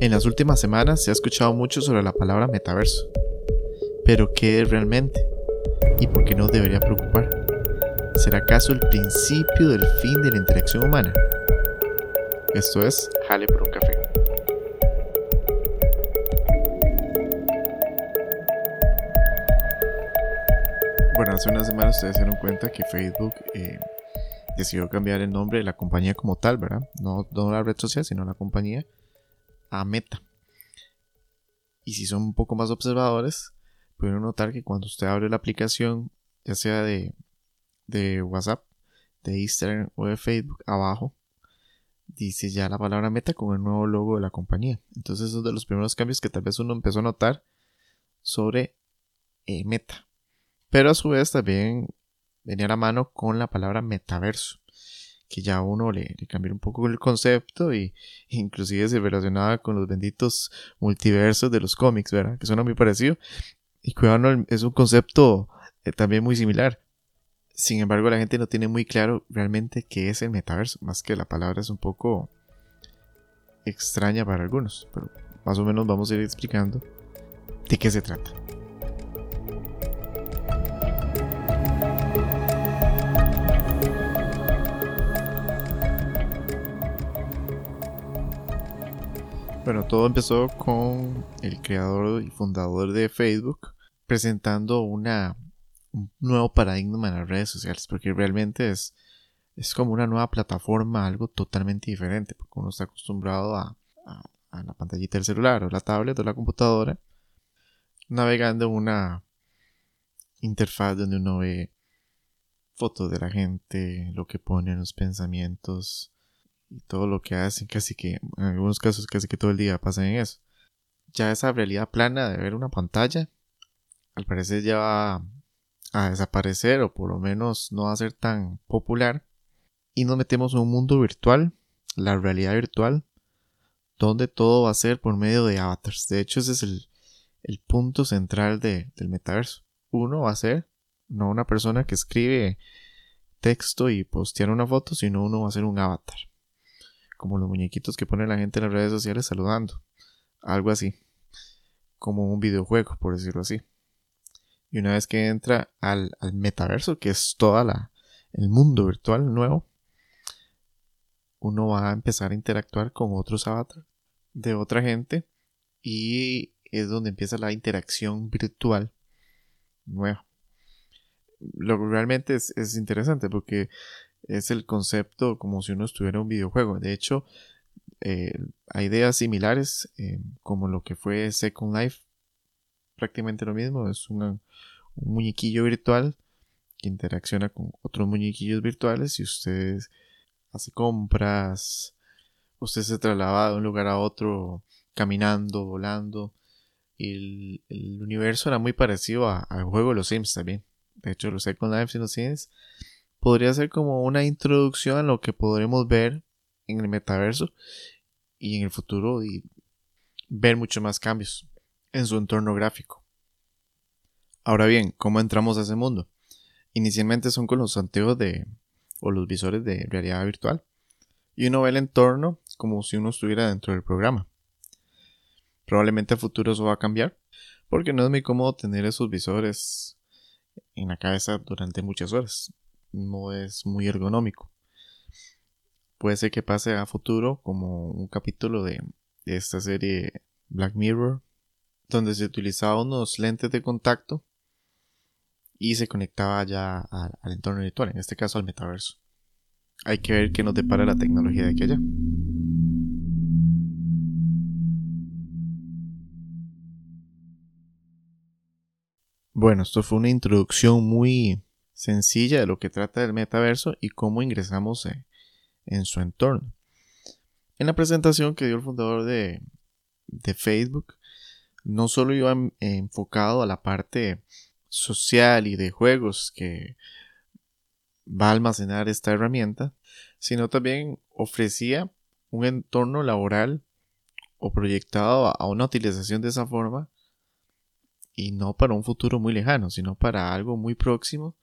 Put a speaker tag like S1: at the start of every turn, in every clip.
S1: En las últimas semanas se ha escuchado mucho sobre la palabra metaverso. Pero ¿qué es realmente? ¿Y por qué nos debería preocupar? ¿Será acaso el principio del fin de la interacción humana? Esto es Jale por un café. Bueno, hace unas semanas ustedes se dieron cuenta que Facebook eh, decidió cambiar el nombre de la compañía como tal, ¿verdad? No, no la red social, sino la compañía a Meta. Y si son un poco más observadores, pueden notar que cuando usted abre la aplicación, ya sea de, de WhatsApp, de Instagram o de Facebook, abajo dice ya la palabra Meta con el nuevo logo de la compañía. Entonces, es de los primeros cambios que tal vez uno empezó a notar sobre eh, Meta. Pero a su vez también venía a la mano con la palabra metaverso que ya uno le, le cambió un poco el concepto y inclusive se relacionaba con los benditos multiversos de los cómics, ¿verdad? Que suena muy parecido. Y cuidado, es un concepto eh, también muy similar. Sin embargo, la gente no tiene muy claro realmente qué es el metaverso, más que la palabra es un poco extraña para algunos, pero más o menos vamos a ir explicando de qué se trata. Bueno, todo empezó con el creador y fundador de Facebook presentando una, un nuevo paradigma en las redes sociales, porque realmente es, es como una nueva plataforma, algo totalmente diferente, porque uno está acostumbrado a, a, la pantallita del celular o la tablet o la computadora, navegando una interfaz donde uno ve fotos de la gente, lo que ponen, los pensamientos, y todo lo que hacen, casi que, en algunos casos, casi que todo el día pasan en eso. Ya esa realidad plana de ver una pantalla, al parecer ya va a desaparecer o por lo menos no va a ser tan popular. Y nos metemos en un mundo virtual, la realidad virtual, donde todo va a ser por medio de avatars. De hecho, ese es el, el punto central de, del metaverso. Uno va a ser no una persona que escribe texto y postear una foto, sino uno va a ser un avatar como los muñequitos que pone la gente en las redes sociales saludando. Algo así. Como un videojuego, por decirlo así. Y una vez que entra al, metaverso, que es toda la el mundo virtual nuevo, uno va a empezar a interactuar con otros avatars de otra gente y es donde empieza la interacción virtual nueva. Lo que realmente es, es interesante porque es el concepto como si uno estuviera en un videojuego. De hecho, eh, hay ideas similares eh, como lo que fue Second Life. Prácticamente lo mismo. Es un muñequillo virtual que interacciona con otros muñequillos virtuales y usted hace compras. Usted se traslada de un lugar a otro caminando, volando. Y el, universo era muy parecido al juego de los Sims también. De hecho, los Second Life y los Sims podría ser como una introducción a lo que podremos ver en el metaverso y en el futuro y ver muchos más cambios en su entorno gráfico. Ahora bien, ¿cómo entramos a ese mundo? Inicialmente son con los anteojos de o los visores de realidad virtual y uno ve el entorno como si uno estuviera dentro del programa. Probablemente a futuro eso va a cambiar porque no es muy cómodo tener esos visores en la cabeza durante muchas horas no es muy ergonómico. Puede ser que pase a futuro como un capítulo de, esta serie Black Mirror, donde se utilizaban unos lentes de contacto y se conectaba ya al, entorno virtual, en este caso al metaverso. Hay que ver qué nos depara la tecnología de aquí allá. Bueno, esto fue una introducción muy sencilla de lo que trata el metaverso y cómo ingresamos en, su entorno. En la presentación que dio el fundador de, Facebook, no solo iba enfocado a la parte social y de juegos que va a almacenar esta herramienta, sino también ofrecía un entorno laboral o proyectado a una utilización de esa forma y no para un futuro muy lejano, sino para algo muy próximo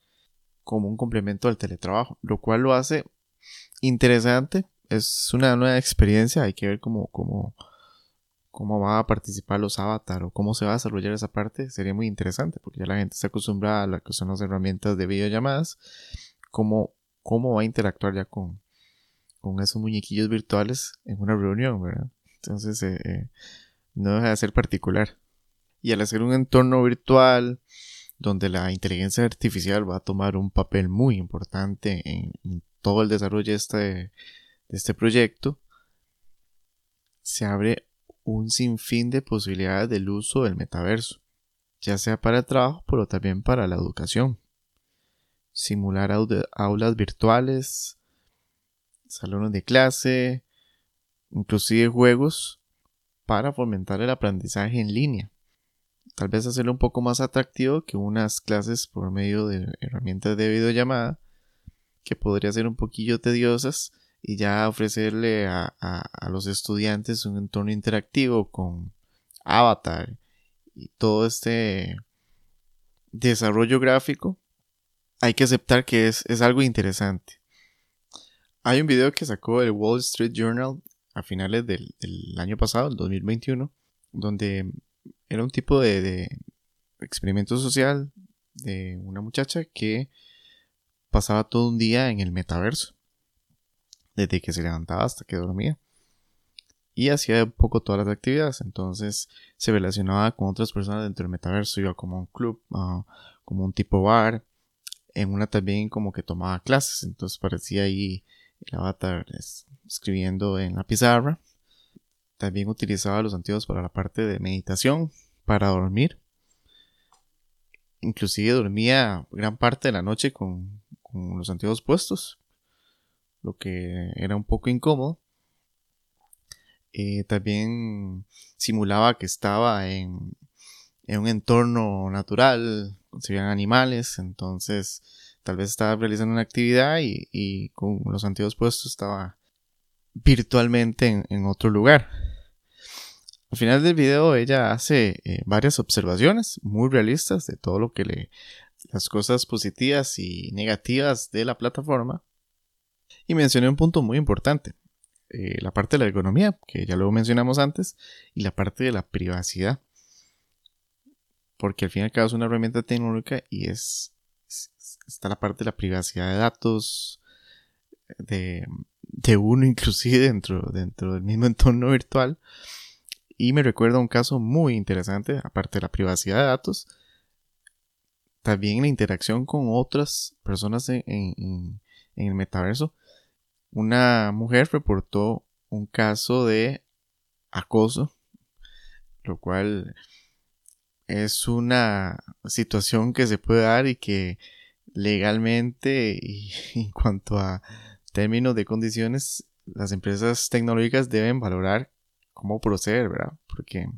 S1: como un complemento al teletrabajo, lo cual lo hace interesante. Es una nueva experiencia, hay que ver cómo, cómo, cómo va a participar los avatar o cómo se va a desarrollar esa parte sería muy interesante porque ya la gente está acostumbrada a lo que son las herramientas de videollamadas, cómo, cómo va a interactuar ya con, con esos muñequillos virtuales en una reunión, ¿verdad? Entonces, eh, eh, no deja de ser particular. Y al hacer un entorno virtual donde la inteligencia artificial va a tomar un papel muy importante en, todo el desarrollo de este, de este proyecto, se abre un sinfín de posibilidades del uso del metaverso, ya sea para el trabajo, pero también para la educación. Simular aulas virtuales, salones de clase, inclusive juegos para fomentar el aprendizaje en línea. Tal vez hacerlo un poco más atractivo que unas clases por medio de herramientas de videollamada que podría ser un poquillo tediosas y ya ofrecerle a, los estudiantes un entorno interactivo con avatar y todo este desarrollo gráfico, hay que aceptar que es, es, algo interesante. Hay un video que sacó el Wall Street Journal a finales del, año pasado, el 2021, donde era un tipo de, experimento social de una muchacha que pasaba todo un día en el metaverso desde que se levantaba hasta que dormía. Y hacía un poco todas las actividades. Entonces se relacionaba con otras personas dentro del metaverso. Iba como a un club, como un tipo bar. En una también como que tomaba clases. Entonces parecía ahí el avatar escribiendo en la pizarra. También utilizaba los antiguos para la parte de meditación, para dormir. Inclusive dormía gran parte de la noche con, los antiguos puestos lo que era un poco incómodo. Eh, también simulaba que estaba en, un entorno natural, se veían animales, entonces tal vez estaba realizando una actividad y, con los antiguos puestos estaba virtualmente en, otro lugar. Al final del video ella hace eh, varias observaciones muy realistas de todo lo que le las cosas positivas y negativas de la plataforma y mencioné un punto muy importante, eh, la parte de la economía, que ya lo mencionamos antes, y la parte de la privacidad. Porque al fin y al cabo es una herramienta tecnológica y es, está la parte de la privacidad de datos, de, uno inclusive dentro, dentro del mismo entorno virtual. Y me recuerda un caso muy interesante, aparte de la privacidad de datos, también la interacción con otras personas en el metaverso una mujer reportó un caso de acoso, lo cual es una situación que se puede dar y que legalmente en cuanto a términos de condiciones las empresas tecnológicas deben valorar cómo proceder, ¿verdad? Porque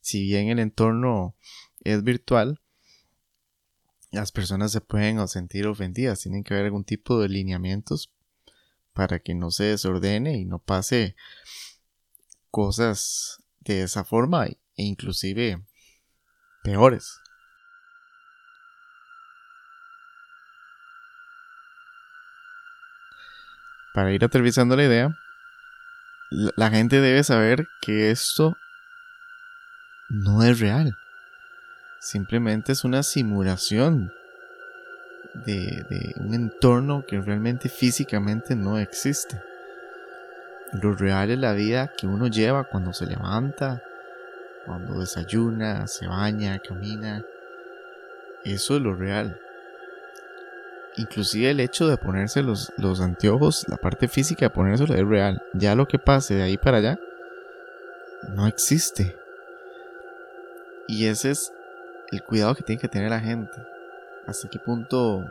S1: si bien el entorno es virtual, las personas se pueden sentir ofendidas, tienen que haber algún tipo de lineamientos para que no se desordene y no pase cosas de esa forma e inclusive peores. Para ir aterrizando la idea, la gente debe saber que esto no es real. Simplemente es una simulación de, un entorno que realmente físicamente no existe. Lo real es la vida que uno lleva cuando se levanta, cuando desayuna, se baña, camina. Eso es lo real. Inclusive el hecho de ponerse los, los anteojos, la parte física de ponérselo es real. Ya lo que pase de ahí para allá no existe. Y ese es el cuidado que tiene que tener la gente hasta qué punto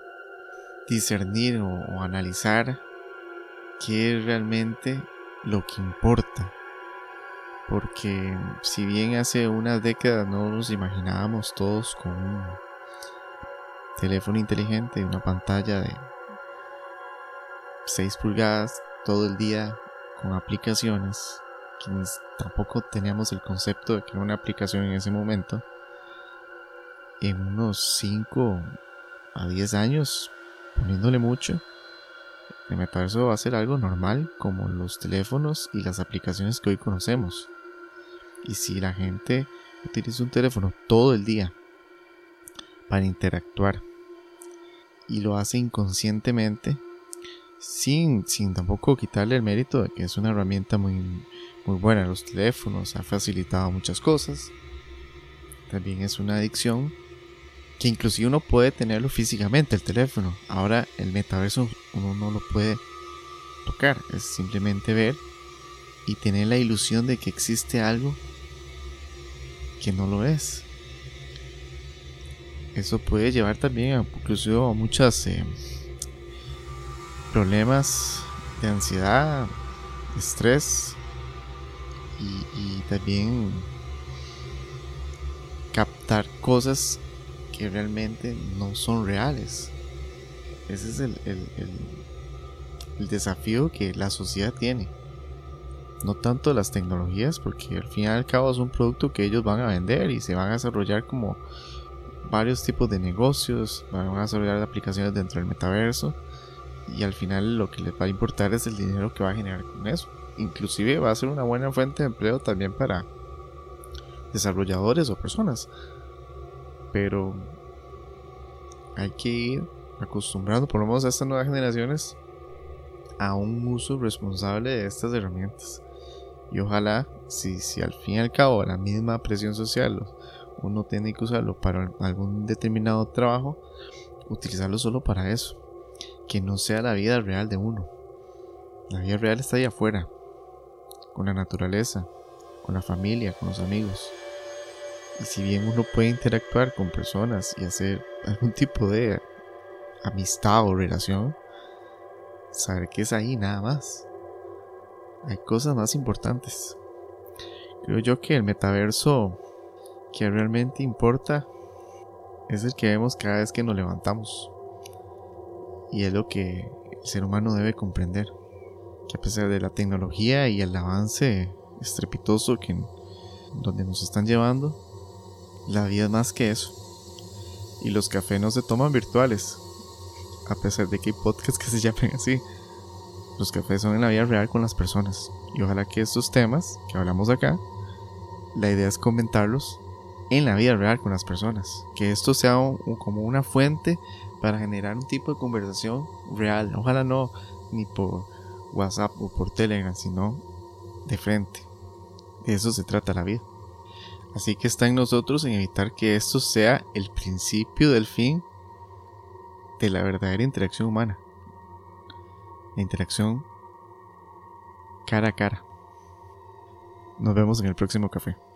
S1: discernir o, analizar qué es realmente lo que importa. Porque si bien hace unas décadas no nos imaginábamos todos con un teléfono inteligente, una pantalla de 6 pulgadas todo el día con aplicaciones, quienes tampoco teníamos el concepto de que era una aplicación en ese momento, en unos 5 a 10 años, poniéndole mucho, el metaverso va a ser algo normal como los teléfonos y las aplicaciones que hoy conocemos. Y si la gente utiliza un teléfono todo el día para interactuar y lo hace inconscientemente, sin, sin tampoco quitarle el mérito de que es una herramienta muy, muy buena. Los teléfonos ha facilitado muchas cosas. También es una adicción que inclusive uno puede tenerlo físicamente, el teléfono. Ahora el metaverso uno no lo puede tocar, es simplemente ver y tener la ilusión de que existe algo que no lo es. Eso puede llevar también a, inclusive a muchos eh, problemas de ansiedad, estrés y también captar cosas que realmente no son reales. Ese es el, el, desafío que la sociedad tiene. No tanto las tecnologías, porque al fin y al cabo es un producto que ellos van a vender y se van a desarrollar como varios tipos de negocios, van a desarrollar aplicaciones dentro del metaverso y al final lo que les va a importar es el dinero que va a generar con eso. Inclusive va a ser una buena fuente de empleo también para desarrolladores o personas pero hay que ir acostumbrando, por lo menos a estas nuevas generaciones, a un uso responsable de estas herramientas. Y ojalá, si, si al fin y al cabo la misma presión social uno tiene que usarlo para algún determinado trabajo, utilizarlo solo para eso. Que no sea la vida real de uno. La vida real está ahí afuera, con la naturaleza, con la familia, con los amigos. Y si bien uno puede interactuar con personas y hacer algún tipo de amistad o relación, saber que es ahí nada más. Hay cosas más importantes. Creo yo que el metaverso que realmente importa es el que vemos cada vez que nos levantamos. Y es lo que el ser humano debe comprender. Que a pesar de la tecnología y el avance estrepitoso que donde nos están llevando, la vida es más que eso. Y los cafés no se toman virtuales. A pesar de que hay podcasts que se llamen así. Los cafés son en la vida real con las personas. Y ojalá que estos temas que hablamos acá, la idea es comentarlos en la vida real con las personas. Que esto sea como una fuente para generar un tipo de conversación real. Ojalá no ni por WhatsApp o por Telegram, sino de frente. De eso se trata la vida. Así que está en nosotros en evitar que esto sea el principio del fin de la verdadera interacción humana. La interacción cara a cara. Nos vemos en el próximo café.